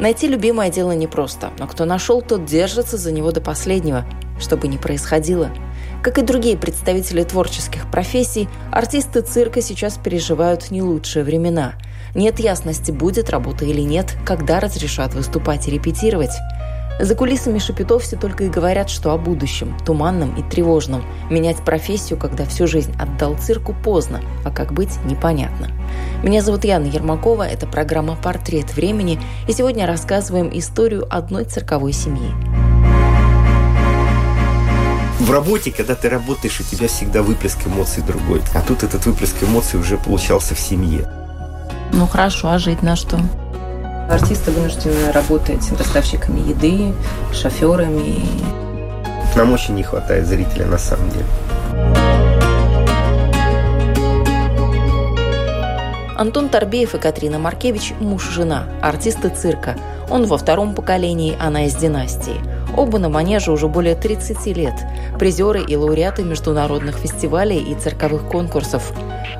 Найти любимое дело непросто, но кто нашел, тот держится за него до последнего, чтобы не происходило. Как и другие представители творческих профессий, артисты цирка сейчас переживают не лучшие времена. Нет ясности, будет работа или нет, когда разрешат выступать и репетировать. За кулисами Шапитов все только и говорят, что о будущем, туманном и тревожном. Менять профессию, когда всю жизнь отдал цирку, поздно, а как быть – непонятно. Меня зовут Яна Ермакова, это программа «Портрет времени», и сегодня рассказываем историю одной цирковой семьи. В работе, когда ты работаешь, у тебя всегда выплеск эмоций другой. А тут этот выплеск эмоций уже получался в семье. Ну хорошо, а жить на что? Артисты вынуждены работать доставщиками еды, шоферами. Нам очень не хватает зрителя на самом деле. Антон Торбеев и Катрина Маркевич – муж-жена, артисты цирка. Он во втором поколении, она из династии. Оба на манеже уже более 30 лет. Призеры и лауреаты международных фестивалей и цирковых конкурсов.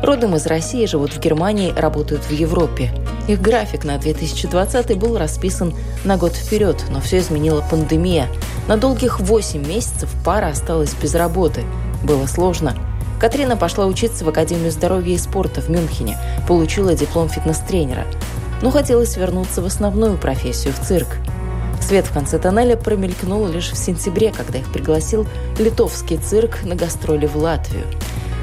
Родом из России, живут в Германии, работают в Европе. Их график на 2020 был расписан на год вперед, но все изменила пандемия. На долгих 8 месяцев пара осталась без работы. Было сложно. Катрина пошла учиться в Академию здоровья и спорта в Мюнхене, получила диплом фитнес-тренера. Но хотелось вернуться в основную профессию, в цирк. Свет в конце тоннеля промелькнул лишь в сентябре, когда их пригласил литовский цирк на гастроли в Латвию.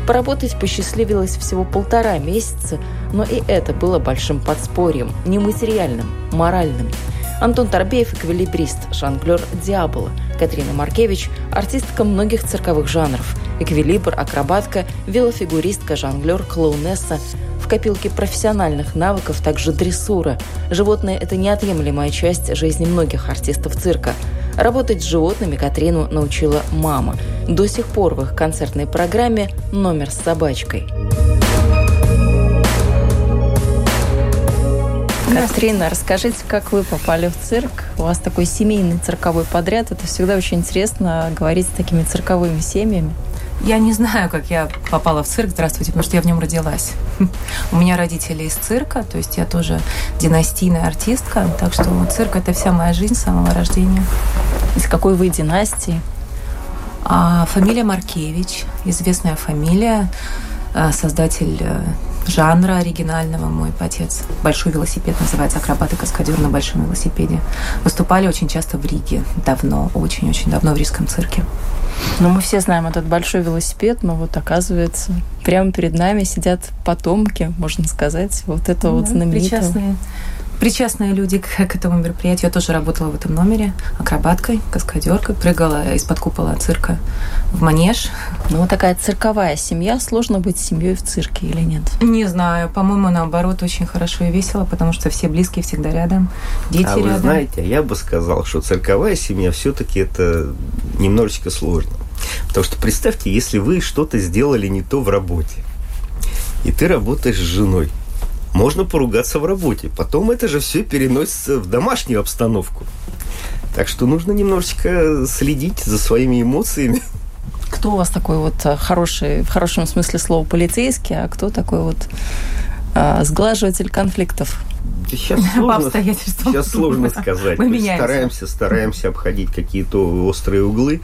Поработать посчастливилось всего полтора месяца, но и это было большим подспорьем, не материальным, моральным. Антон Торбеев – эквилибрист, жонглер Диабола. Катрина Маркевич – артистка многих цирковых жанров. Эквилибр, акробатка, велофигуристка, жонглер, клоунесса. В копилке профессиональных навыков также дрессура. Животные – это неотъемлемая часть жизни многих артистов цирка – Работать с животными Катрину научила мама. До сих пор в их концертной программе «Номер с собачкой». Катрина, расскажите, как вы попали в цирк? У вас такой семейный цирковой подряд. Это всегда очень интересно говорить с такими цирковыми семьями. Я не знаю, как я попала в цирк, здравствуйте, потому что я в нем родилась. У меня родители из цирка, то есть я тоже династийная артистка, так что цирк – это вся моя жизнь с самого рождения. Из какой вы династии? А, фамилия Маркевич, известная фамилия, создатель э, жанра оригинального мой отец. Большой велосипед называется «Акробат и каскадер на большом велосипеде». Выступали очень часто в Риге, давно, очень-очень давно в Рижском цирке. Ну, мы все знаем этот большой велосипед, но вот оказывается, прямо перед нами сидят потомки, можно сказать, вот это да, вот знаменитое. Причастные причастные люди к, к этому мероприятию. Я тоже работала в этом номере акробаткой, каскадеркой, прыгала из-под купола цирка в манеж. Ну, вот такая цирковая семья. Сложно быть семьей в цирке или нет? Не знаю. По-моему, наоборот, очень хорошо и весело, потому что все близкие всегда рядом, дети а рядом. вы знаете, я бы сказал, что цирковая семья все-таки это немножечко сложно. Потому что представьте, если вы что-то сделали не то в работе, и ты работаешь с женой, можно поругаться в работе. Потом это же все переносится в домашнюю обстановку. Так что нужно немножечко следить за своими эмоциями. Кто у вас такой вот э, хороший, в хорошем смысле слова, полицейский, а кто такой вот а, сглаживатель конфликтов? Сейчас сложно, сейчас сложно сказать. Мы стараемся, стараемся обходить какие-то острые углы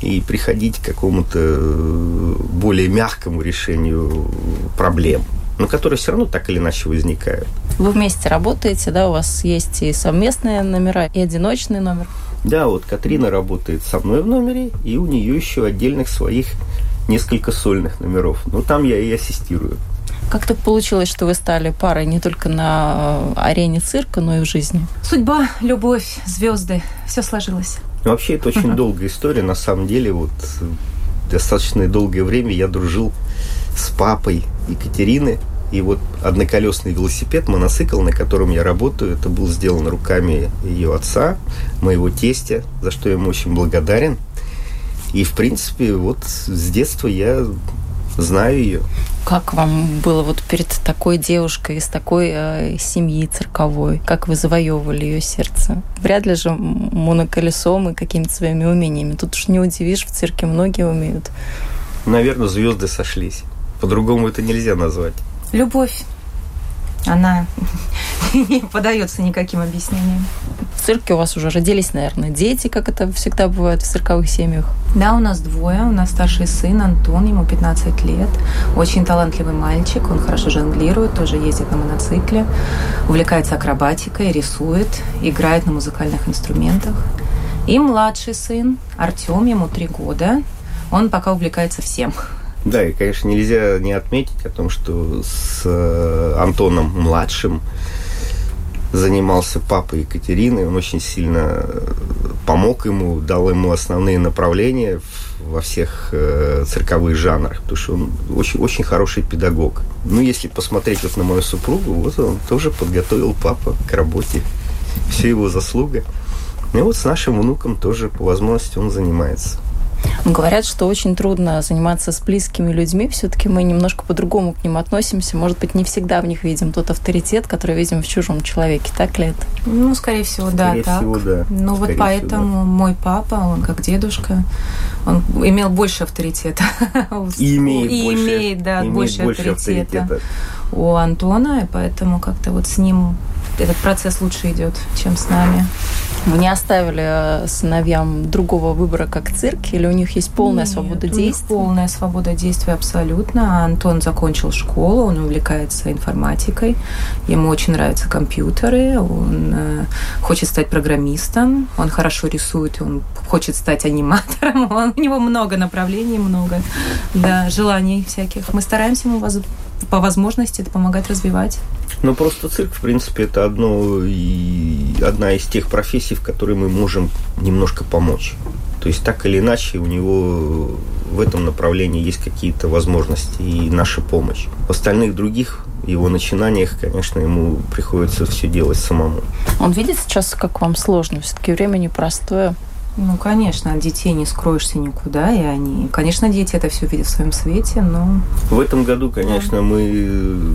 и приходить к какому-то э, более мягкому решению проблем но которые все равно так или иначе возникают. Вы вместе работаете, да, у вас есть и совместные номера, и одиночный номер? Да, вот Катрина работает со мной в номере, и у нее еще отдельных своих несколько сольных номеров. Ну, там я и ассистирую. Как так получилось, что вы стали парой не только на э, арене цирка, но и в жизни? Судьба, любовь, звезды, все сложилось. Ну, вообще, это очень долгая история. На самом деле, вот достаточно долгое время я дружил с папой Екатерины, И вот одноколесный велосипед, моноцикл, на котором я работаю, это был сделан руками ее отца, моего тестя, за что я ему очень благодарен. И, в принципе, вот с детства я знаю ее. Как вам было вот перед такой девушкой из такой э, семьи цирковой? Как вы завоевывали ее сердце? Вряд ли же моноколесом и какими-то своими умениями. Тут уж не удивишь, в цирке многие умеют. Наверное, звезды сошлись. По-другому это нельзя назвать. Любовь она не подается никаким объяснениям. В цирке у вас уже родились, наверное, дети, как это всегда бывает в цирковых семьях? Да, у нас двое. У нас старший сын Антон, ему 15 лет. Очень талантливый мальчик, он хорошо жонглирует, тоже ездит на моноцикле, увлекается акробатикой, рисует, играет на музыкальных инструментах. И младший сын Артем, ему три года. Он пока увлекается всем. Да, и, конечно, нельзя не отметить о том, что с э, Антоном младшим занимался папа Екатерины. Он очень сильно помог ему, дал ему основные направления во всех э, цирковых жанрах, потому что он очень, очень хороший педагог. Ну, если посмотреть вот на мою супругу, вот он тоже подготовил папа к работе. Все его заслуга. И вот с нашим внуком тоже по возможности он занимается. Говорят, что очень трудно заниматься с близкими людьми. Все-таки мы немножко по-другому к ним относимся. Может быть, не всегда в них видим тот авторитет, который видим в чужом человеке. Так ли это? Ну, скорее всего, да, скорее так. Всего, да. Ну, вот поэтому всего, да. мой папа, он как дедушка, он имел больше авторитета. И имеет, и больше, имеет, да, имеет больше, больше авторитета, авторитета у Антона, и поэтому как-то вот с ним этот процесс лучше идет, чем с нами. Вы не оставили э, сыновьям другого выбора, как цирк, или у них есть полная Нет, свобода действий? Полная свобода действий абсолютно. Антон закончил школу, он увлекается информатикой, ему очень нравятся компьютеры, он э, хочет стать программистом, он хорошо рисует, он хочет стать аниматором, он, у него много направлений, много да, желаний всяких. Мы стараемся ему воз, по возможности это помогать развивать. Ну, просто цирк, в принципе, это одно и одна из тех профессий, в которой мы можем немножко помочь. То есть, так или иначе, у него в этом направлении есть какие-то возможности и наша помощь. В остальных других его начинаниях, конечно, ему приходится все делать самому. Он видит сейчас, как вам сложно? Все-таки время непростое. Ну, конечно, от детей не скроешься никуда, и они, конечно, дети это все видят в своем свете, но... В этом году, конечно, да. мы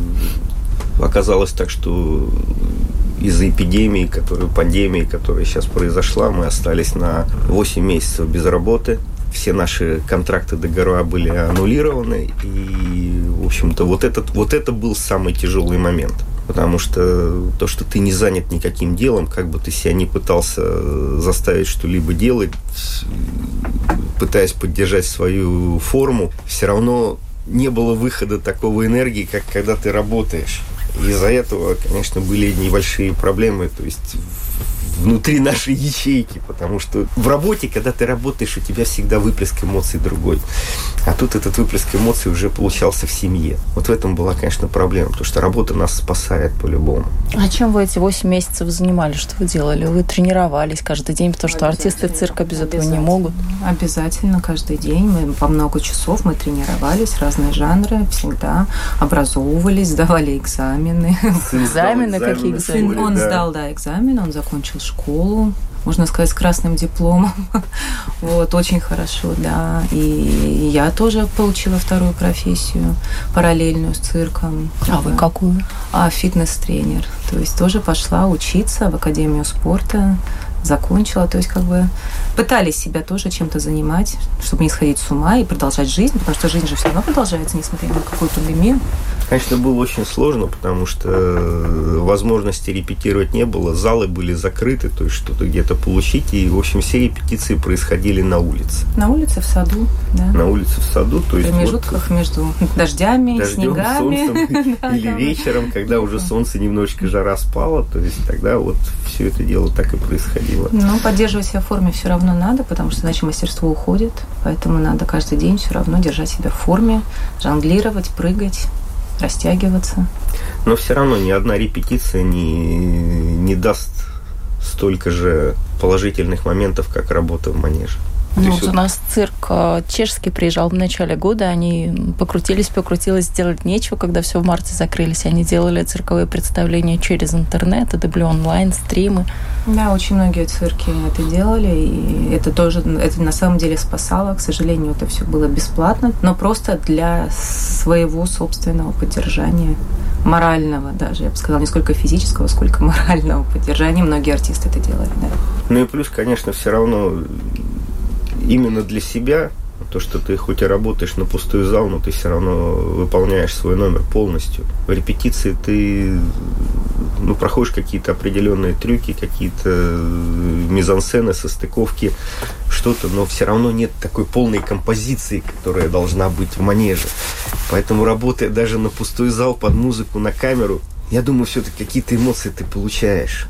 оказалось так, что из-за эпидемии, которую, пандемии, которая сейчас произошла, мы остались на 8 месяцев без работы. Все наши контракты договора были аннулированы. И, в общем-то, вот, этот, вот это был самый тяжелый момент. Потому что то, что ты не занят никаким делом, как бы ты себя не пытался заставить что-либо делать, пытаясь поддержать свою форму, все равно не было выхода такого энергии, как когда ты работаешь. Из-за этого, конечно, были небольшие проблемы. То есть внутри нашей ячейки, потому что в работе, когда ты работаешь, у тебя всегда выплеск эмоций другой. А тут этот выплеск эмоций уже получался в семье. Вот в этом была, конечно, проблема, потому что работа нас спасает по-любому. А чем вы эти 8 месяцев занимались? Что вы делали? Вы тренировались каждый день, потому что артисты цирка без этого не могут? Обязательно каждый день. Мы по много часов мы тренировались, разные жанры, всегда образовывались, сдавали экзамены. Экзамены? Какие экзамены? Он сдал, да, экзамен, он закончил школу, можно сказать, с красным дипломом. вот, очень хорошо, да. И я тоже получила вторую профессию, параллельную с цирком. А вы какую? А, фитнес-тренер. То есть тоже пошла учиться в Академию спорта, закончила. То есть как бы пытались себя тоже чем-то занимать, чтобы не сходить с ума и продолжать жизнь, потому что жизнь же все равно продолжается, несмотря на какую пандемию. Конечно, было очень сложно, потому что э, возможности репетировать не было, залы были закрыты, то есть что-то где-то получить, и, в общем, все репетиции происходили на улице. На улице, в саду, да. На улице, в саду, то есть... В промежутках вот, между дождями, дождем, снегами. солнцем, или вечером, когда уже солнце немножечко жара спала, то есть тогда вот все это дело так и происходило. Ну, поддерживать себя в форме все равно надо, потому что иначе мастерство уходит, поэтому надо каждый день все равно держать себя в форме, жонглировать, прыгать растягиваться. Но все равно ни одна репетиция не, не даст столько же положительных моментов, как работа в манеже. Ну, вот у нас цирк э, чешский приезжал в начале года, они покрутились, покрутилось, сделать нечего, когда все в марте закрылись. Они делали цирковые представления через интернет, это онлайн, стримы. Да, очень многие цирки это делали, и это тоже, это на самом деле спасало. К сожалению, это все было бесплатно, но просто для своего собственного поддержания морального даже, я бы сказала, не сколько физического, сколько морального поддержания. Многие артисты это делали, да. Ну и плюс, конечно, все равно именно для себя, то, что ты хоть и работаешь на пустой зал, но ты все равно выполняешь свой номер полностью. В репетиции ты ну, проходишь какие-то определенные трюки, какие-то мизансцены, состыковки, что-то, но все равно нет такой полной композиции, которая должна быть в манеже. Поэтому работая даже на пустой зал под музыку, на камеру, я думаю, все-таки какие-то эмоции ты получаешь.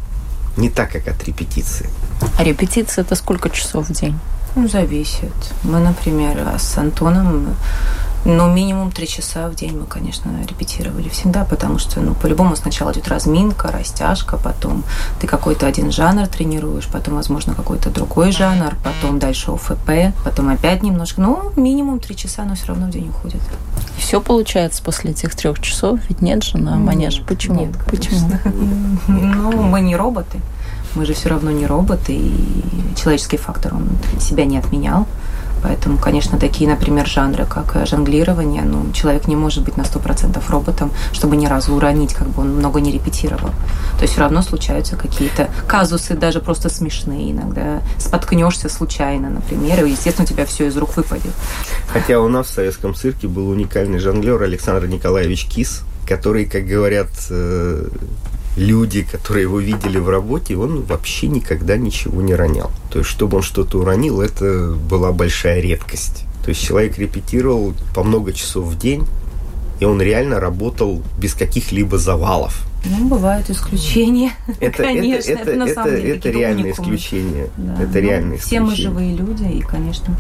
Не так, как от репетиции. А репетиция это сколько часов в день? Ну, зависит. Мы, например, с Антоном ну, минимум три часа в день мы, конечно, репетировали всегда, потому что, ну, по-любому сначала идет разминка, растяжка, потом ты какой-то один жанр тренируешь, потом, возможно, какой-то другой жанр, потом дальше ОФП, потом опять немножко. Ну, минимум три часа, но все равно в день уходит. И все получается после этих трех часов? Ведь нет же на манеж. Почему? Нет, Почему? Ну, мы не роботы. Мы же все равно не роботы, и человеческий фактор, он себя не отменял. Поэтому, конечно, такие, например, жанры, как жонглирование, ну, человек не может быть на 100% роботом, чтобы ни разу уронить, как бы он много не репетировал. То есть все равно случаются какие-то казусы, даже просто смешные иногда. Споткнешься случайно, например, и, естественно, у тебя все из рук выпадет. Хотя у нас в советском цирке был уникальный жонглер Александр Николаевич Кис, который, как говорят э, люди, которые его видели в работе, он вообще никогда ничего не ронял. То есть, чтобы он что-то уронил, это была большая редкость. То есть человек репетировал по много часов в день, и он реально работал без каких-либо завалов. Ну, бывают исключения, это, конечно. Это, это, это, на самом это, деле это реальное исключение. Да, это ну, реальное Все мы живые люди, и, конечно,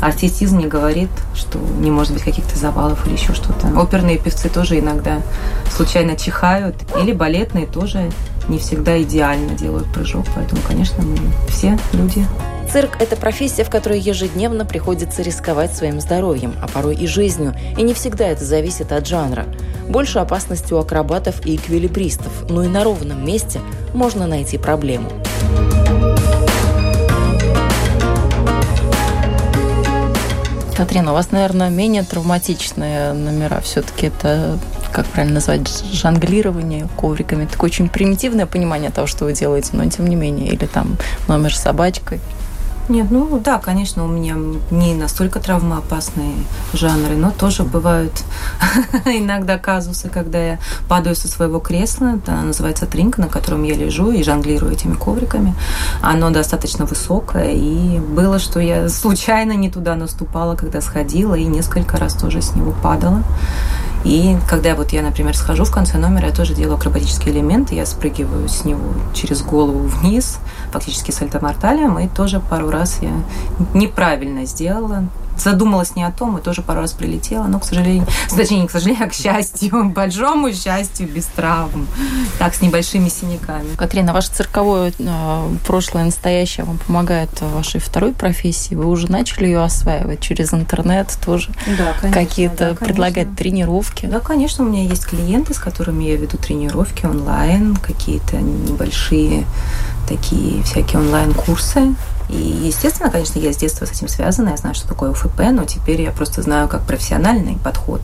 артистизм не говорит, что не может быть каких-то завалов или еще что-то. Оперные певцы тоже иногда случайно чихают, или балетные тоже не всегда идеально делают прыжок, поэтому, конечно, мы все люди. Цирк – это профессия, в которой ежедневно приходится рисковать своим здоровьем, а порой и жизнью, и не всегда это зависит от жанра. Больше опасности у акробатов и эквилибристов, но и на ровном месте можно найти проблему. Катрина, у вас, наверное, менее травматичные номера. Все-таки это, как правильно назвать, жонглирование ковриками. Такое очень примитивное понимание того, что вы делаете, но тем не менее. Или там номер с собачкой. Нет, ну да, конечно, у меня не настолько травмоопасные жанры, но тоже бывают иногда казусы, когда я падаю со своего кресла, это называется тринка, на котором я лежу и жонглирую этими ковриками. Оно достаточно высокое, и было, что я случайно не туда наступала, когда сходила, и несколько раз тоже с него падала. И когда вот я, например, схожу в конце номера, я тоже делаю акробатические элементы, я спрыгиваю с него через голову вниз, фактически сальто-морталем, и тоже пару раз я неправильно сделала, задумалась не о том, и тоже пару раз прилетела, но, к сожалению, точнее, не к сожалению, а к счастью, большому счастью, без травм, так, с небольшими синяками. Катрина, ваше цирковое э, прошлое, настоящее вам помогает в вашей второй профессии? Вы уже начали ее осваивать через интернет тоже? Да, конечно. Какие-то да, предлагать тренировки? Да, конечно, у меня есть клиенты, с которыми я веду тренировки онлайн, какие-то небольшие такие всякие онлайн-курсы и, естественно, конечно, я с детства с этим связана, я знаю, что такое ОФП, но теперь я просто знаю, как профессиональный подход,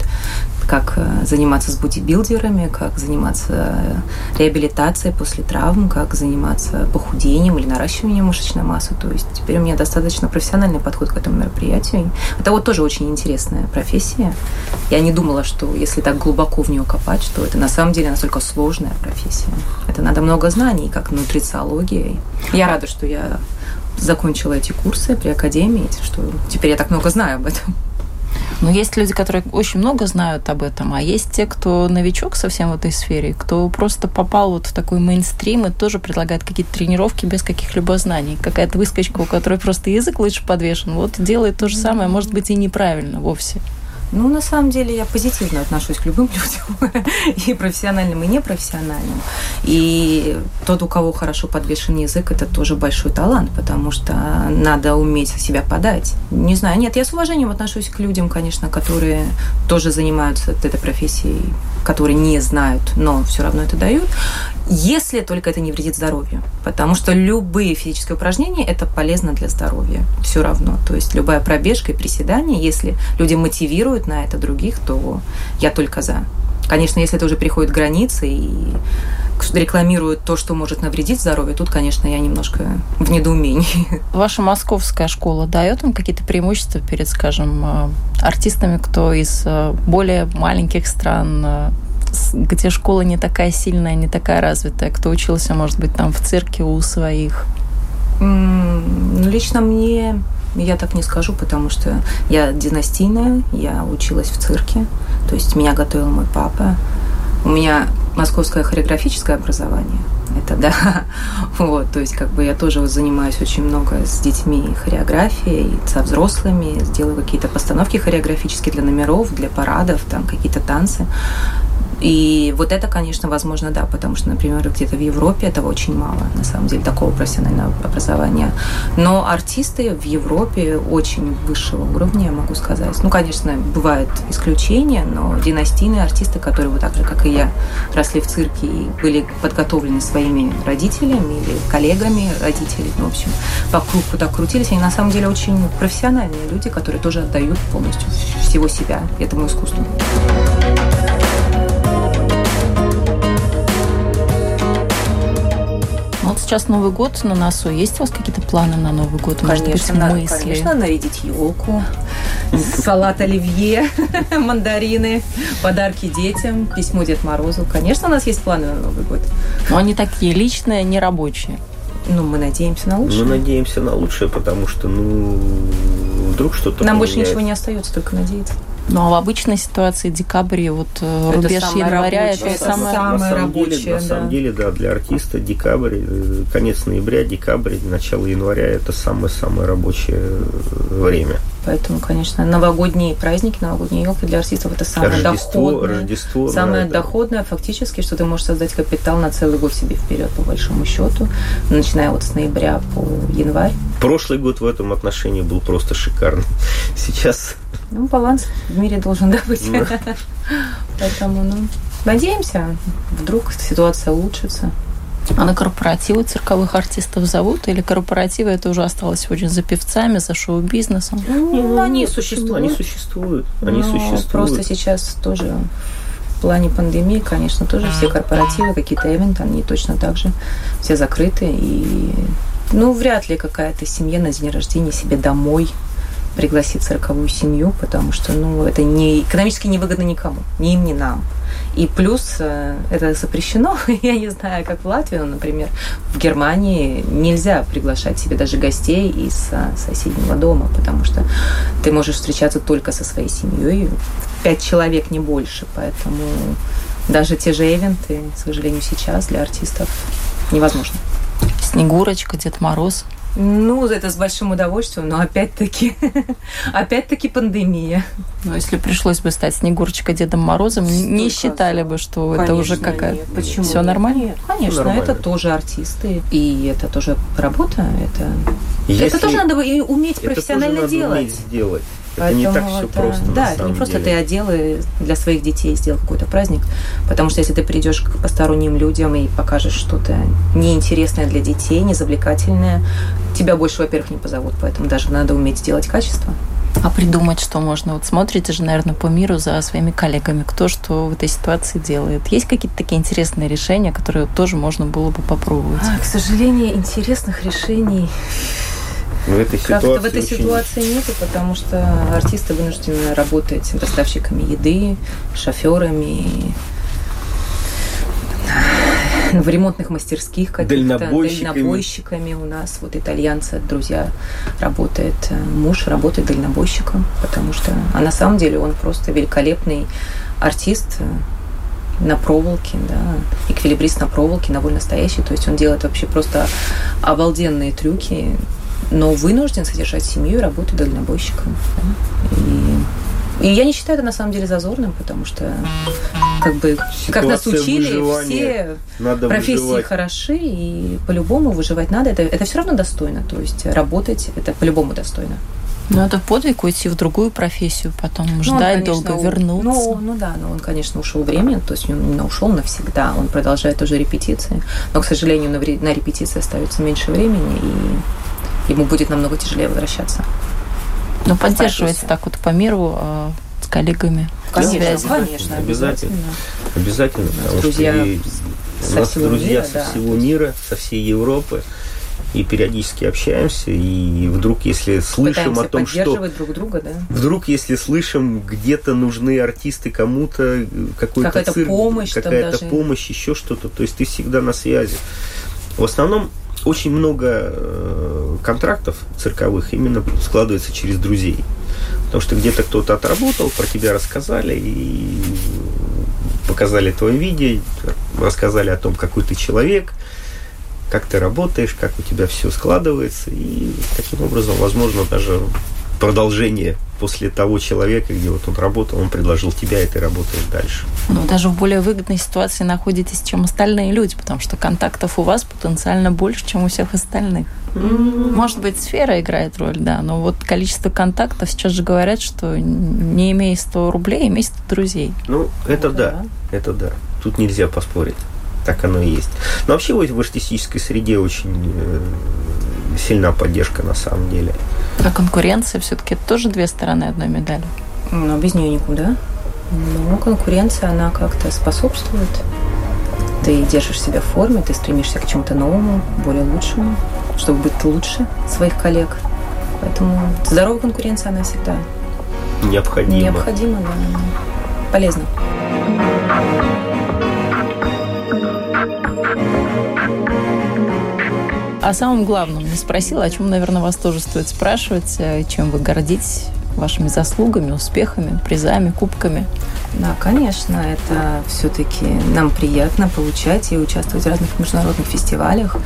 как э, заниматься с бодибилдерами, как заниматься реабилитацией после травм, как заниматься похудением или наращиванием мышечной массы. То есть теперь у меня достаточно профессиональный подход к этому мероприятию. Это вот тоже очень интересная профессия. Я не думала, что если так глубоко в нее копать, что это на самом деле настолько сложная профессия. Это надо много знаний, как нутрициология. Я рада, что я закончила эти курсы при академии, что теперь я так много знаю об этом. Но есть люди, которые очень много знают об этом, а есть те, кто новичок совсем в этой сфере, кто просто попал вот в такой мейнстрим и тоже предлагает какие-то тренировки без каких-либо знаний. Какая-то выскочка, у которой просто язык лучше подвешен, вот делает то же самое, может быть, и неправильно вовсе. Ну, на самом деле, я позитивно отношусь к любым людям, и профессиональным, и непрофессиональным. И тот, у кого хорошо подвешен язык, это тоже большой талант, потому что надо уметь себя подать. Не знаю, нет, я с уважением отношусь к людям, конечно, которые тоже занимаются этой профессией, которые не знают, но все равно это дают если только это не вредит здоровью. Потому что любые физические упражнения – это полезно для здоровья. Все равно. То есть любая пробежка и приседание, если люди мотивируют на это других, то я только за. Конечно, если это уже приходит к границе и рекламируют то, что может навредить здоровью, тут, конечно, я немножко в недоумении. Ваша московская школа дает вам какие-то преимущества перед, скажем, э, артистами, кто из э, более маленьких стран э, где школа не такая сильная, не такая развитая, кто учился, может быть, там в цирке у своих? Ну, лично мне я так не скажу, потому что я династийная, я училась в цирке, то есть меня готовил мой папа. У меня московское хореографическое образование, это да. Вот, то есть как бы я тоже занимаюсь очень много с детьми хореографией, со взрослыми, делаю какие-то постановки хореографические для номеров, для парадов, там какие-то танцы. И вот это, конечно, возможно, да, потому что, например, где-то в Европе этого очень мало, на самом деле, такого профессионального образования. Но артисты в Европе очень высшего уровня, я могу сказать. Ну, конечно, бывают исключения, но династийные артисты, которые вот так же, как и я, росли в цирке и были подготовлены своими родителями или коллегами родителей, ну, в общем, по кругу так крутились, они на самом деле очень профессиональные люди, которые тоже отдают полностью всего себя этому искусству. Сейчас Новый год на носу. Есть у вас какие-то планы на Новый год? Конечно, Может быть, мысли? конечно, нарядить елку, салат оливье, мандарины, подарки детям, письмо Дед Морозу. Конечно, у нас есть планы на Новый год. Но они такие личные, не рабочие. Ну, мы надеемся на лучшее. Мы надеемся на лучшее, потому что, ну, вдруг что-то Нам больше ничего не остается, только надеяться. Ну, а в обычной ситуации декабрь, вот э, это рубеж января, рабочее, это, самое, самое на рабочее. Деле, да. На самом деле, да, для артиста декабрь, э, конец ноября, декабрь, начало января – это самое-самое рабочее э, время. Поэтому, конечно, новогодние праздники, новогодние елки для артистов это самое Рождество, доходное. Рождество, самое да, доходное фактически, что ты можешь создать капитал на целый год себе вперед, по большому счету, начиная вот с ноября по январь. Прошлый год в этом отношении был просто шикарным. Сейчас ну, баланс в мире должен да, быть. Поэтому, ну, надеемся, вдруг ситуация улучшится. А на корпоративы цирковых артистов зовут? Или корпоративы это уже осталось сегодня за певцами, за шоу-бизнесом? Ну, они существуют. Они существуют. Они Но существуют. Просто сейчас тоже в плане пандемии, конечно, тоже все корпоративы, какие-то эвенты, они точно так же все закрыты. И, ну, вряд ли какая-то семья на день рождения себе домой пригласить цирковую семью, потому что ну, это не, экономически невыгодно никому, ни им, ни нам. И плюс э, это запрещено, я не знаю, как в Латвии, но, например, в Германии нельзя приглашать себе даже гостей из э, соседнего дома, потому что ты можешь встречаться только со своей семьей, пять человек, не больше, поэтому даже те же ивенты, к сожалению, сейчас для артистов невозможно. Снегурочка, Дед Мороз – ну, это с большим удовольствием, но опять-таки, опять-таки пандемия. Но если пришлось бы стать Снегурочкой Дедом Морозом, Столько не считали бы, что конечно, это уже какая-то... Почему? Все нормально? Нет, конечно, нормально. это тоже артисты, и это тоже работа, это... Если это тоже надо уметь профессионально это тоже делать. Уметь сделать. Это не так все это, просто. Да, это не просто деле. ты одел и для своих детей сделал какой-то праздник. Потому что если ты придешь к посторонним людям и покажешь что-то неинтересное для детей, незавлекательное, тебя больше, во-первых, не позовут. Поэтому даже надо уметь сделать качество. А придумать, что можно? Вот смотрите же, наверное, по миру за своими коллегами, кто что в этой ситуации делает. Есть какие-то такие интересные решения, которые тоже можно было бы попробовать? А, к сожалению, интересных решений в этой ситуации, в этой ситуации нету, потому что артисты вынуждены работать доставщиками еды, шоферами, в ремонтных мастерских каких-то, дальнобойщиками. дальнобойщиками у нас. Вот итальянцы, друзья, работает, э, муж работает дальнобойщиком, потому что, а на самом деле он просто великолепный артист, э, на проволоке, да, эквилибрист на проволоке, на настоящий, то есть он делает вообще просто обалденные трюки, но вынужден содержать семью и работать дальнобойщиком. Да? И И я не считаю это на самом деле зазорным, потому что как бы Ситуация как нас учили, все Надо профессии выживать. хороши, и по-любому выживать надо. Это, это все равно достойно. То есть работать это по-любому достойно. Но это подвиг уйти в другую профессию, потом Ну, он, ждать конечно, долго у- вернуться. Ну, ну да, но он, конечно, ушел временно, то есть он не ушел навсегда, он продолжает уже репетиции, но, к сожалению, на, на репетиции остается меньше времени, и ему будет намного тяжелее возвращаться. Но поддерживается профессия. так вот по миру э, с коллегами. Конечно, связи. конечно, Обязательно. Обязательно, потому друзья что и у со нас всего друзья мира, со да. всего мира, со всей Европы, и периодически общаемся, и вдруг, если слышим Пытаемся о том, что поддерживать друг друга, да. Вдруг, если слышим, где-то нужны артисты кому-то, какой-то Какая-то цирк, помощь какая-то даже. помощь, еще что-то. То есть ты всегда на связи. В основном очень много э, контрактов цирковых именно складывается через друзей. Потому что где-то кто-то отработал, про тебя рассказали и показали твое видео, рассказали о том, какой ты человек, как ты работаешь, как у тебя все складывается. И таким образом, возможно, даже продолжение после того человека, где вот он работал, он предложил тебя, и ты работаешь дальше. Но даже в более выгодной ситуации находитесь, чем остальные люди, потому что контактов у вас потенциально больше, чем у всех остальных. Может быть, сфера играет роль, да, но вот количество контактов сейчас же говорят, что не имея 100 рублей, имей 100 друзей. Ну, это да, это да. Тут нельзя поспорить. Так оно и есть. Но вообще в в артистической среде очень э, сильна поддержка на самом деле. А конкуренция все-таки тоже две стороны одной медали. Но без нее никуда. Но конкуренция, она как-то способствует. Ты держишь себя в форме, ты стремишься к чему-то новому, более лучшему, чтобы быть лучше своих коллег. Поэтому здоровая конкуренция, она всегда Необходимо. необходима, да, полезна. О самом главном не спросила, о чем, наверное, вас тоже стоит спрашивать, э, чем вы гордитесь вашими заслугами, успехами, призами, кубками. Да, конечно, это все-таки нам приятно получать и участвовать в разных международных фестивалях.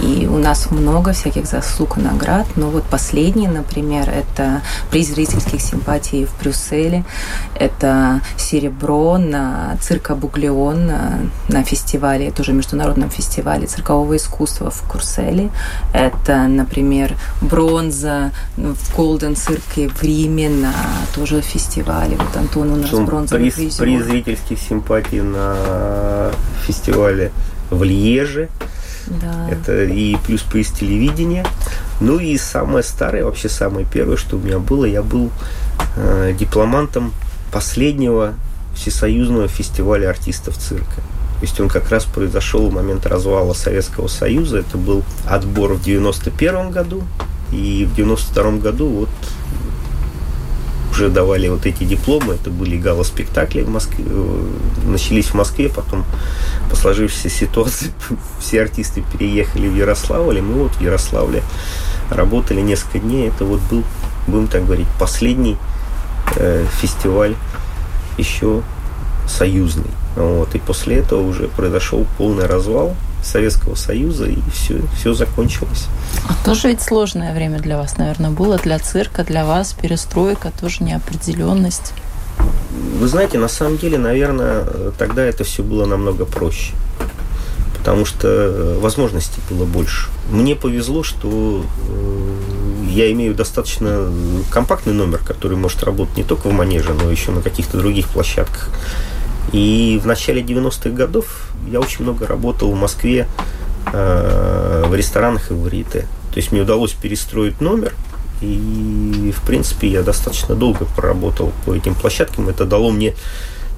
И у нас много всяких заслуг и наград. Но вот последний, например, это приз зрительских симпатий в Брюсселе. Это серебро на цирка Буглеон на, на фестивале, тоже международном фестивале циркового искусства в Курселе. Это, например, бронза в Голден цирке в Риме на тоже фестивале. Вот Антон у нас бронзовый приз, приз зрительских симпатий на фестивале в Льеже. Да. Это и плюс приз телевидения. Ну и самое старое, вообще самое первое, что у меня было, я был э, дипломантом последнего всесоюзного фестиваля артистов цирка. То есть он как раз произошел в момент развала Советского Союза. Это был отбор в 91 году. И в 92 году вот уже давали вот эти дипломы. Это были гала-спектакли в Москве. э, Начались в Москве, потом по сложившейся ситуации все артисты переехали в Ярославль, и мы вот в Ярославле работали несколько дней. Это вот был, будем так говорить, последний э, фестиваль еще союзный. Вот. И после этого уже произошел полный развал Советского Союза, и все, все закончилось. А тоже ведь сложное время для вас, наверное, было, для цирка, для вас, перестройка, тоже неопределенность. Вы знаете, на самом деле, наверное, тогда это все было намного проще. Потому что э, возможностей было больше. Мне повезло, что э, я имею достаточно компактный номер, который может работать не только в манеже, но еще на каких-то других площадках. И в начале 90-х годов я очень много работал в Москве э, в ресторанах и в Рите. То есть мне удалось перестроить номер, и, в принципе, я достаточно долго проработал по этим площадкам. Это дало мне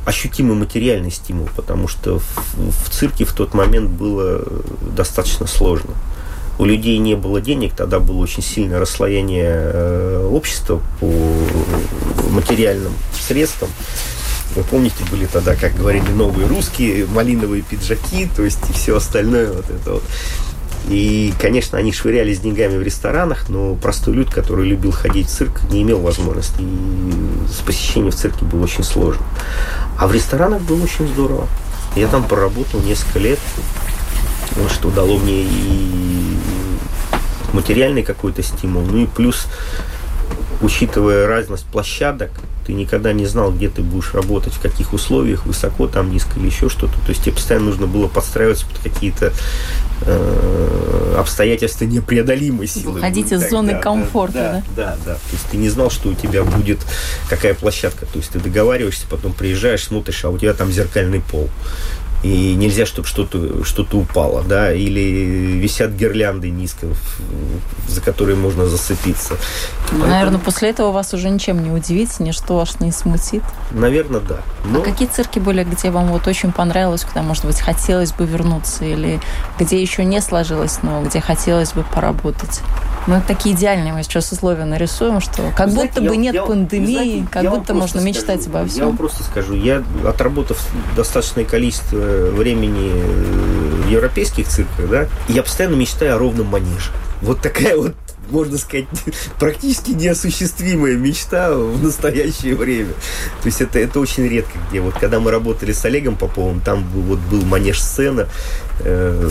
ощутимый материальный стимул, потому что в, в цирке в тот момент было достаточно сложно. У людей не было денег, тогда было очень сильное расслоение э, общества по материальным средствам. Вы помните, были тогда, как говорили, новые русские, малиновые пиджаки, то есть и все остальное вот это вот. И, конечно, они швырялись деньгами в ресторанах, но простой люд, который любил ходить в цирк, не имел возможности. И с посещением в цирке было очень сложно. А в ресторанах было очень здорово. Я там проработал несколько лет, вот что дало мне и материальный какой-то стимул, ну и плюс, учитывая разность площадок, ты никогда не знал, где ты будешь работать, в каких условиях, высоко там, низко или еще что-то. То есть тебе постоянно нужно было подстраиваться под какие-то э, обстоятельства непреодолимой силы. Выходить из зоны да, комфорта, да, да? Да, да. То есть ты не знал, что у тебя будет какая площадка. То есть ты договариваешься, потом приезжаешь, смотришь, а у тебя там зеркальный пол и нельзя, чтобы что-то что упало, да, или висят гирлянды низко, за которые можно зацепиться. Ну. Наверное, после этого вас уже ничем не удивить, ничто вас не смутит. Наверное, да. Но... А какие цирки были, где вам вот очень понравилось, куда, может быть, хотелось бы вернуться, или где еще не сложилось, но где хотелось бы поработать? Мы такие идеальные мы сейчас условия нарисуем, что как вы будто знаете, бы я, нет я, пандемии, знаете, как будто можно скажу, мечтать обо всем. Я вам просто скажу, я отработав достаточное количество времени в европейских цирках, да, я постоянно мечтаю о ровном манеже. Вот такая вот можно сказать, практически неосуществимая мечта в настоящее время. То есть это, это очень редко где. Вот когда мы работали с Олегом Поповым, там вот был манеж-сцена, э,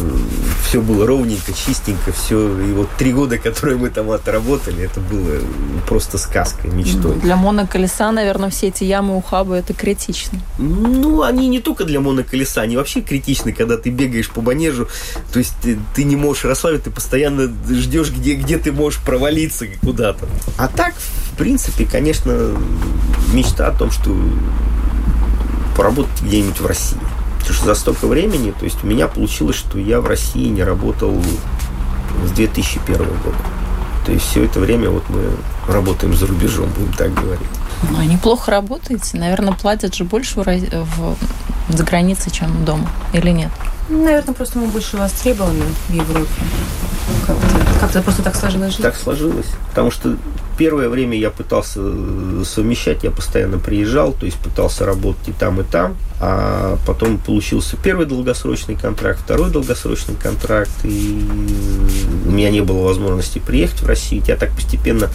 все было ровненько, чистенько, все. И вот три года, которые мы там отработали, это было просто сказкой, мечтой. Для моноколеса, наверное, все эти ямы, ухабы, это критично. Ну, они не только для моноколеса, они вообще критичны, когда ты бегаешь по манежу, то есть ты, ты не можешь расслабиться, ты постоянно ждешь, где, где ты можешь провалиться куда-то. А так, в принципе, конечно, мечта о том, что поработать где-нибудь в России. Потому что за столько времени, то есть у меня получилось, что я в России не работал с 2001 года. То есть все это время вот мы работаем за рубежом, будем так говорить. Ну, неплохо работаете. Наверное, платят же больше в, в, за границей, чем дома. Или нет? Наверное, просто мы больше востребованы в Европе. Как-то, как-то просто так сложилось жизнь. Так сложилось. Потому что первое время я пытался э, совмещать, я постоянно приезжал, то есть пытался работать и там, и там. А потом получился первый долгосрочный контракт, второй долгосрочный контракт, и у меня не было возможности приехать в Россию. Я так постепенно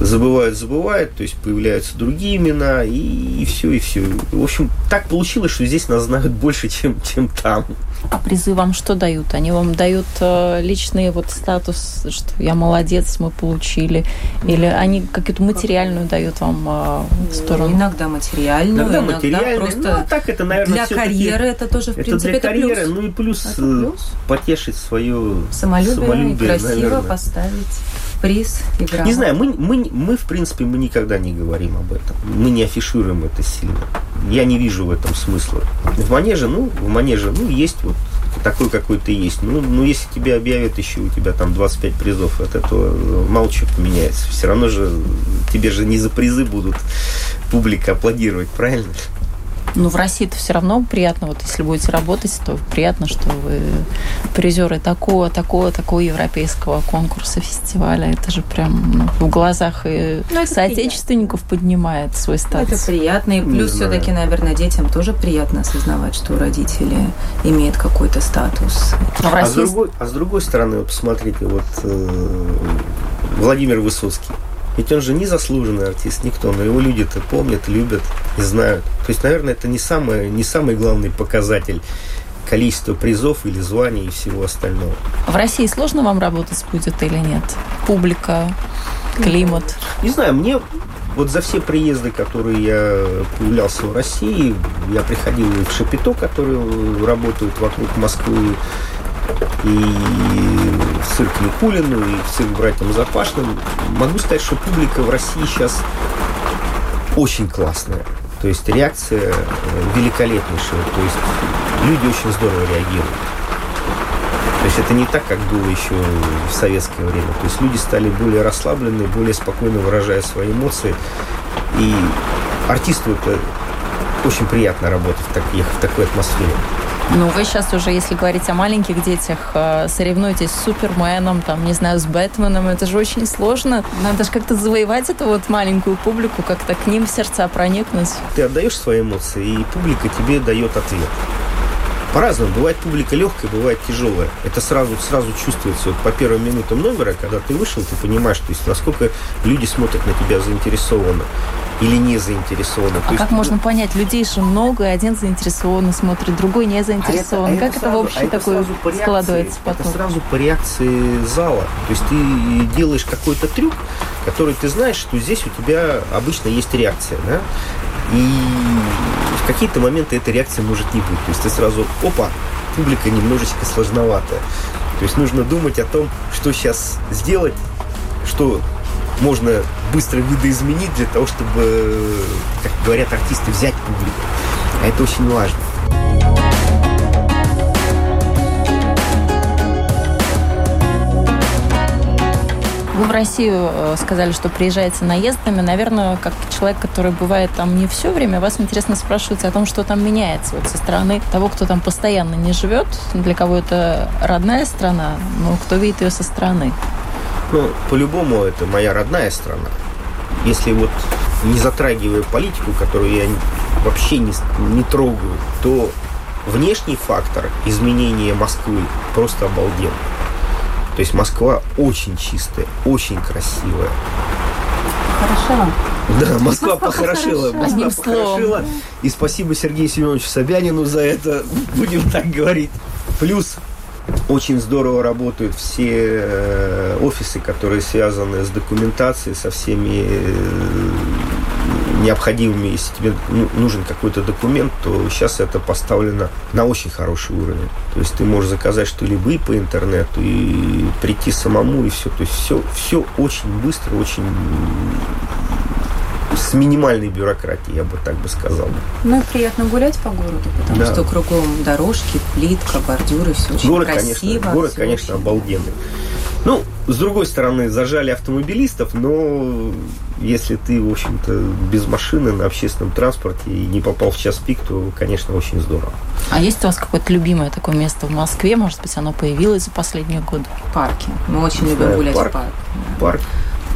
забывают, забывают, то есть появляются другие имена, и, и все, и все. В общем, так получилось, что здесь нас знают больше, чем, чем там. А призы вам что дают? Они вам дают э, личный вот статус, что я молодец, мы получили? Или они какую-то материальную дают вам э, сторону? Иногда материальную, иногда, иногда материальную. просто ну, а так это, наверное, для карьеры это тоже, в это принципе, для карьеры, это плюс. Ну и плюс, это плюс. потешить свое самолюбие, самолюбие красиво наверное. поставить приз игра. Не знаю, мы, мы, мы, в принципе, мы никогда не говорим об этом. Мы не афишируем это сильно. Я не вижу в этом смысла. В манеже, ну, в манеже, ну, есть вот такой, какой ты есть. Ну, ну, если тебя объявят еще, у тебя там 25 призов, от этого мало чего поменяется. Все равно же тебе же не за призы будут публика аплодировать, правильно? Ну, в России это все равно приятно. Вот если будете работать, то приятно, что вы призеры такого, такого, такого европейского конкурса, фестиваля. Это же прям ну, в глазах и ну, соотечественников приятно. поднимает свой статус. Это приятно. И плюс все-таки, наверное, детям тоже приятно осознавать, что родители имеют какой-то статус. А, России... а, с, другой, а с другой стороны, вот посмотрите, вот э, Владимир Высоцкий. Ведь он же не заслуженный артист, никто, но его люди-то помнят, любят и знают. То есть, наверное, это не, самое, не самый главный показатель количества призов или званий и всего остального. В России сложно вам работать будет или нет? Публика, климат? Не знаю, мне вот за все приезды, которые я появлялся в России, я приходил и в Шапито, которые работают вокруг Москвы, и в цирк Никулину, и в цирк братьям Запашным. Могу сказать, что публика в России сейчас очень классная. То есть реакция э, великолепнейшая. То есть люди очень здорово реагируют. То есть это не так, как было еще в советское время. То есть люди стали более расслаблены, более спокойно выражая свои эмоции. И артисту это очень приятно работать в, так, в такой атмосфере. Ну, вы сейчас уже, если говорить о маленьких детях, э, соревнуетесь с Суперменом, там, не знаю, с Бэтменом, это же очень сложно. Надо же как-то завоевать эту вот маленькую публику, как-то к ним в сердца проникнуть. Ты отдаешь свои эмоции, и публика тебе дает ответ. По-разному. Бывает публика легкая, бывает тяжелая. Это сразу, сразу чувствуется. Вот по первым минутам номера, когда ты вышел, ты понимаешь, то есть, насколько люди смотрят на тебя заинтересованно или не заинтересованы. А То как есть, можно понять? Людей же много, и один заинтересован смотрит, другой не заинтересован. А это, а как это, сразу, вообще а такое это складывается потом? Это сразу по реакции зала. То есть ты делаешь какой-то трюк, которые ты знаешь, что здесь у тебя обычно есть реакция, да? И в какие-то моменты этой реакции может не быть. То есть ты сразу, опа, публика немножечко сложноватая. То есть нужно думать о том, что сейчас сделать, что можно быстро видоизменить для того, чтобы, как говорят артисты, взять публику. А это очень важно. Вы в Россию э, сказали, что приезжаете наездами. Наверное, как человек, который бывает там не все время, вас интересно спрашивать о том, что там меняется вот со стороны того, кто там постоянно не живет, для кого это родная страна, но кто видит ее со стороны. Ну, по-любому, это моя родная страна. Если вот не затрагивая политику, которую я вообще не, не трогаю, то внешний фактор изменения Москвы просто обалденный. То есть Москва очень чистая, очень красивая. Хорошо. Да, Москва похорошела. Москва похорошела. И спасибо Сергею Семеновичу Собянину за это, будем так говорить. Плюс очень здорово работают все э, офисы, которые связаны с документацией, со всеми э, необходимыми, если тебе ну, нужен какой-то документ, то сейчас это поставлено на очень хороший уровень. То есть ты можешь заказать что-либо и по интернету, и прийти самому, и все. То есть все, все очень быстро, очень с минимальной бюрократией, я бы так бы сказал. Ну и приятно гулять по городу, потому да. что кругом дорожки, плитка, бордюры, все очень город, красиво. Конечно, город, конечно, обалденный. Ну, с другой стороны, зажали автомобилистов, но если ты, в общем-то, без машины на общественном транспорте и не попал в час пик, то, конечно, очень здорово. А есть у вас какое-то любимое такое место в Москве? Может быть, оно появилось за последние годы? Парки. Мы очень любим Знаю, гулять парк, в парк. Парк.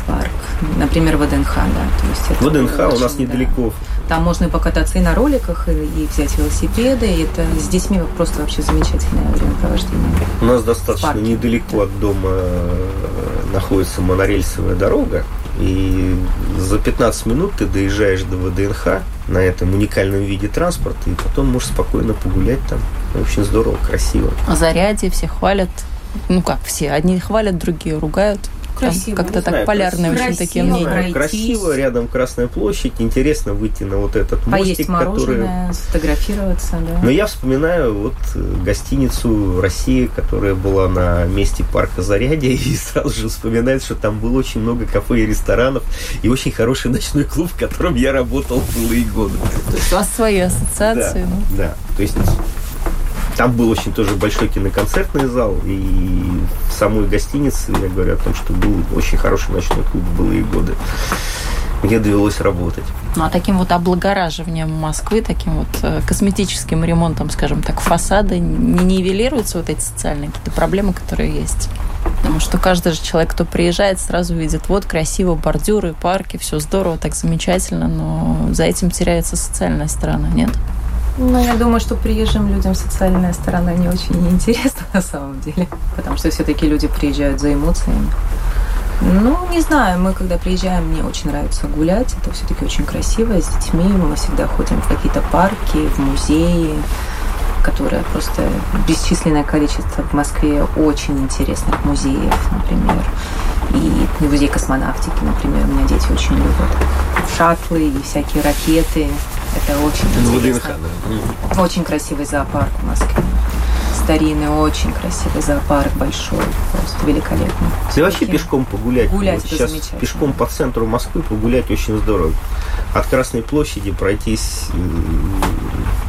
Парк. Например, ВДНХ, да. То есть это ВДНХ у очень, нас да. недалеко. Там можно и покататься и на роликах, и, и взять велосипеды. И это с детьми просто вообще замечательное времяпровождение. У нас достаточно недалеко от дома э, находится монорельсовая дорога. И за 15 минут ты доезжаешь до ВДНХ на этом уникальном виде транспорта, и потом можешь спокойно погулять там. Очень здорово, красиво. О заряде все хвалят. Ну как все, одни хвалят, другие ругают. Там Красиво. Как-то так знаю, полярные красиво, очень такие красиво. мнения. пройтись. Красиво, рядом Красная площадь, интересно выйти на вот этот Поесть мостик, который... мороженое, сфотографироваться, да. Но я вспоминаю вот э, гостиницу России, которая была на месте парка Зарядье, и сразу же вспоминает, что там было очень много кафе и ресторанов, и очень хороший ночной клуб, в котором я работал в былые годы. То есть у вас свои ассоциации. Да, ну. да. То есть там был очень тоже большой киноконцертный зал, и в самой гостинице я говорю о том, что был очень хороший ночной клуб в былые годы, где довелось работать. Ну, а таким вот облагораживанием Москвы, таким вот э, косметическим ремонтом, скажем так, фасада не нивелируются вот эти социальные какие-то проблемы, которые есть? Потому что каждый же человек, кто приезжает, сразу видит, вот красиво, бордюры, парки, все здорово, так замечательно, но за этим теряется социальная сторона, нет? Ну, я думаю, что приезжим людям социальная сторона не очень интересна на самом деле, потому что все-таки люди приезжают за эмоциями. Ну, не знаю, мы когда приезжаем, мне очень нравится гулять, это все-таки очень красиво, с детьми, мы всегда ходим в какие-то парки, в музеи, которые просто бесчисленное количество. В Москве очень интересных музеев, например, и музей космонавтики, например, у меня дети очень любят. Шаттлы и всякие ракеты, это очень интересно. Очень красивый зоопарк в Москве. Старинный, очень красивый зоопарк, большой, просто великолепный. И вообще пешком погулять. Гулять Вот сейчас пешком по центру Москвы погулять очень здорово. От Красной площади пройтись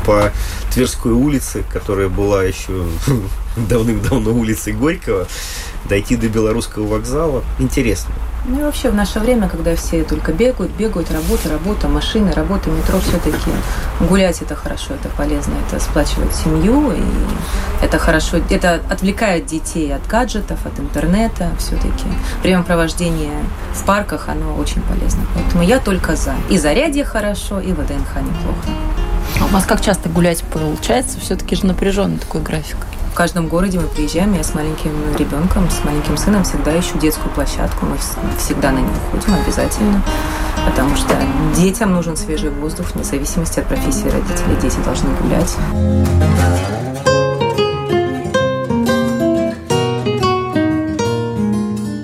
по Тверской улице, которая была еще давным-давно улицей Горького, дойти до Белорусского вокзала. Интересно. Ну и вообще в наше время, когда все только бегают, бегают, работа, работа, машины, работа, метро, все-таки гулять это хорошо, это полезно, это сплачивает семью, и это хорошо, это отвлекает детей от гаджетов, от интернета, все-таки. Времяпровождение в парках, оно очень полезно. Поэтому я только за. И зарядье хорошо, и ВДНХ неплохо. А у вас как часто гулять получается? Все-таки же напряженный такой график. В каждом городе мы приезжаем, я с маленьким ребенком, с маленьким сыном всегда ищу детскую площадку, мы вс- всегда на нее ходим обязательно, потому что детям нужен свежий воздух, вне зависимости от профессии родителей, дети должны гулять.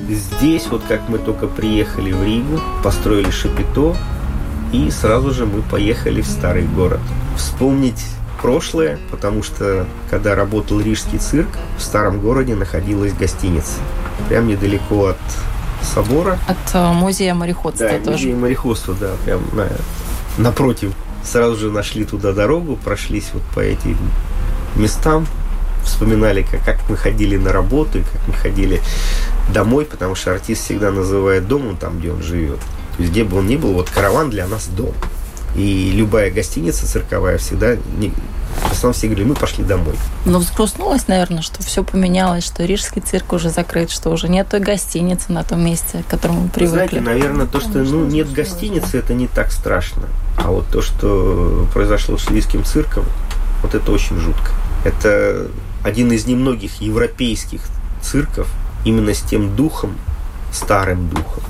здесь, вот как мы только приехали в Ригу, построили Шапито, и сразу же мы поехали в старый город. Вспомнить прошлое, потому что когда работал Рижский цирк, в старом городе находилась гостиница. Прям недалеко от собора. От э, музея мореходства да, тоже. музей мореходства, да, прям на, напротив. Сразу же нашли туда дорогу, прошлись вот по этим местам, вспоминали, как, как мы ходили на работу, и как мы ходили домой, потому что артист всегда называет домом там, где он живет. То есть, где бы он ни был, вот караван для нас дом. И любая гостиница цирковая всегда, не, в основном все говорили, мы пошли домой. Но взгрустнулось, наверное, что все поменялось, что Рижский цирк уже закрыт, что уже нет той гостиницы на том месте, к которому мы привыкли. Знаете, наверное, то, что ну, нет гостиницы, это не так страшно. А вот то, что произошло с Рижским цирком, вот это очень жутко. Это один из немногих европейских цирков именно с тем духом, старым духом,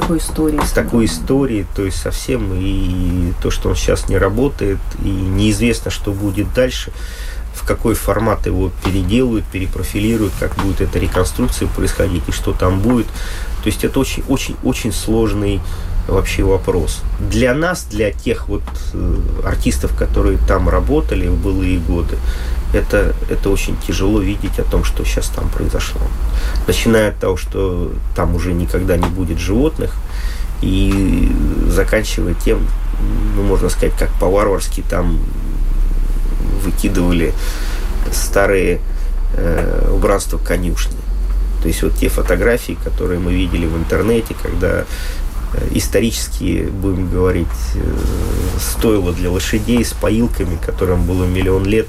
такой историей. с такой историей, то есть совсем и то, что он сейчас не работает, и неизвестно, что будет дальше, в какой формат его переделают, перепрофилируют, как будет эта реконструкция происходить и что там будет. То есть это очень-очень-очень сложный вообще вопрос. Для нас, для тех вот э, артистов, которые там работали в былые годы, это, это очень тяжело видеть о том, что сейчас там произошло. Начиная от того, что там уже никогда не будет животных, и заканчивая тем, ну, можно сказать, как по-варварски там выкидывали старые э, убранства конюшни. То есть вот те фотографии, которые мы видели в интернете, когда э, исторически, будем говорить, э, стоило для лошадей с поилками, которым было миллион лет,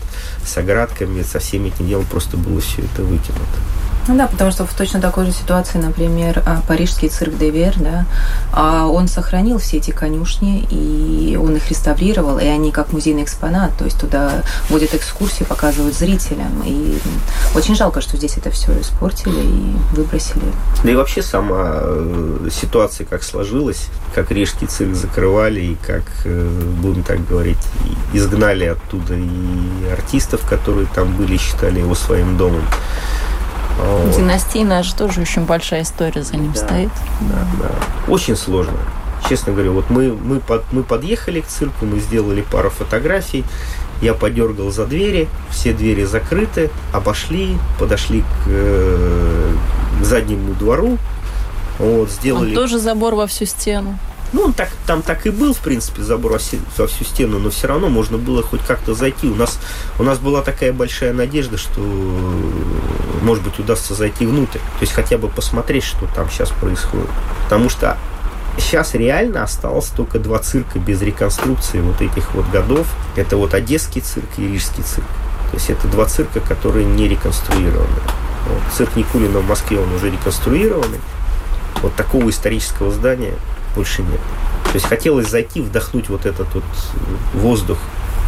с оградками, со всеми этим делом просто было все это выкинуто. Ну да, потому что в точно такой же ситуации, например, а, парижский цирк Девер, да, а, он сохранил все эти конюшни, и он их реставрировал, и они как музейный экспонат, то есть туда водят экскурсии, показывают зрителям. И очень жалко, что здесь это все испортили и выбросили. Да и вообще сама э, ситуация как сложилась, как Рижский цирк закрывали, и как, э, будем так говорить, изгнали оттуда и артистов, которые там были, считали его своим домом. Вот. Династийная же тоже очень большая история за ним Да. стоит. Да, да. Очень сложно. Честно говоря, вот мы, мы, под, мы подъехали к цирку, мы сделали пару фотографий, я подергал за двери, все двери закрыты, обошли, подошли к, э, к заднему двору, вот, сделали... Он тоже забор во всю стену. Ну, он так, там так и был, в принципе, забор во всю стену, но все равно можно было хоть как-то зайти. У нас, у нас была такая большая надежда, что, может быть, удастся зайти внутрь. То есть хотя бы посмотреть, что там сейчас происходит. Потому что сейчас реально осталось только два цирка без реконструкции вот этих вот годов. Это вот Одесский цирк и Рижский цирк. То есть это два цирка, которые не реконструированы. Вот. Цирк Никулина в Москве, он уже реконструированный. Вот такого исторического здания больше нет. То есть хотелось зайти, вдохнуть вот этот вот воздух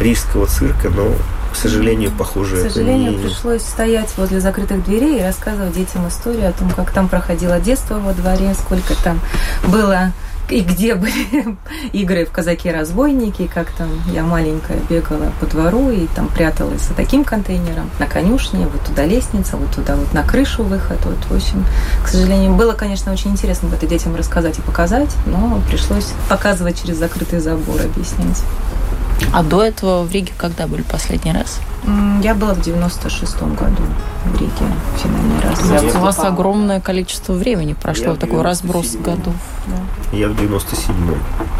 рижского цирка, но, к сожалению, похоже, К это сожалению, не- пришлось стоять возле закрытых дверей и рассказывать детям историю о том, как там проходило детство во дворе, сколько там было и где были игры в казаки-разбойники, как там я маленькая бегала по двору и там пряталась за таким контейнером на конюшне, вот туда лестница, вот туда вот на крышу выход. Вот, в общем, к сожалению, было, конечно, очень интересно это детям рассказать и показать, но пришлось показывать через закрытый забор, объяснять. А до этого в Риге когда были последний раз? Я была в 96-м году в Риге финальный раз. Ну, Я У вас огромное количество времени прошло, Я в такой разброс 97-м. годов. Я в 97-м.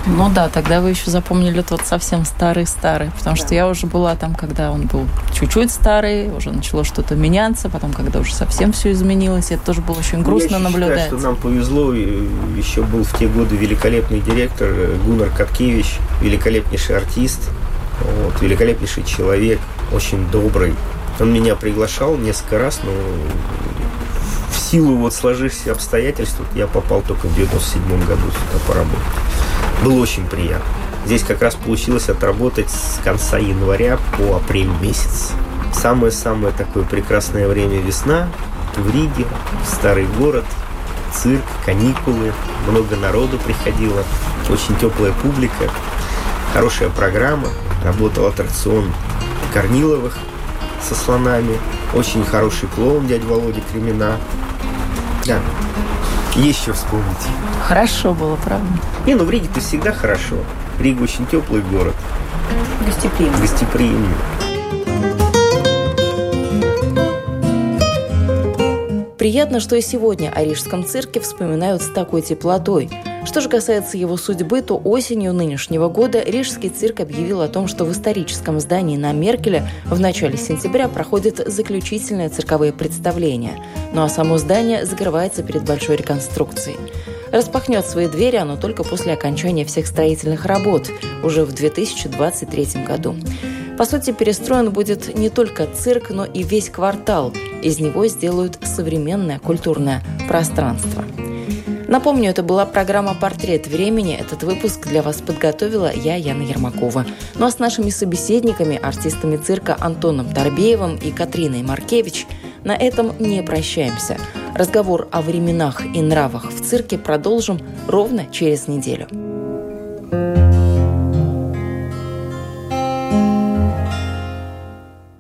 Ну да, тогда вы еще запомнили тот совсем старый-старый, потому что Да. я уже была там, когда он был чуть-чуть старый, уже начало что-то меняться, потом, когда уже совсем все изменилось, это тоже было очень грустно Я наблюдать. Считаю, что нам повезло, еще был в те годы великолепный директор э, Гуннар Каткевич, великолепнейший артист, вот, великолепнейший человек, очень добрый. Он меня приглашал несколько раз, но в силу вот сложившихся обстоятельств я попал только в 97 году сюда поработать. Было очень приятно. Здесь как раз получилось отработать с конца января по апрель месяц. Самое-самое такое прекрасное время весна в Риге, старый город, цирк, каникулы, много народу приходило, очень теплая публика, хорошая программа, работал аттракцион Корниловых со слонами, очень хороший клоун дядя Володя Кремена. Да, Есть что вспомнить. Хорошо было, правда? Не, ну в Риге-то всегда хорошо. Рига очень теплый город. Гостеприимно. Гостеприимный. Приятно, что и сегодня о Рижском цирке вспоминают с такой теплотой. Что же касается его судьбы, то осенью нынешнего года Рижский цирк объявил о том, что в историческом здании на Меркеле в начале сентября проходят заключительные цирковые представления. Ну а само здание закрывается перед большой реконструкцией. Распахнет свои двери оно только после окончания всех строительных работ, уже в 2023 году. По сути, перестроен будет не только цирк, но и весь квартал. Из него сделают современное культурное пространство. Напомню, это была программа «Портрет времени». Этот выпуск для вас подготовила я, Яна Ермакова. Ну а с нашими собеседниками, артистами цирка Антоном Торбеевым и Катриной Маркевич, на этом не прощаемся. Разговор о временах и нравах в цирке продолжим ровно через неделю.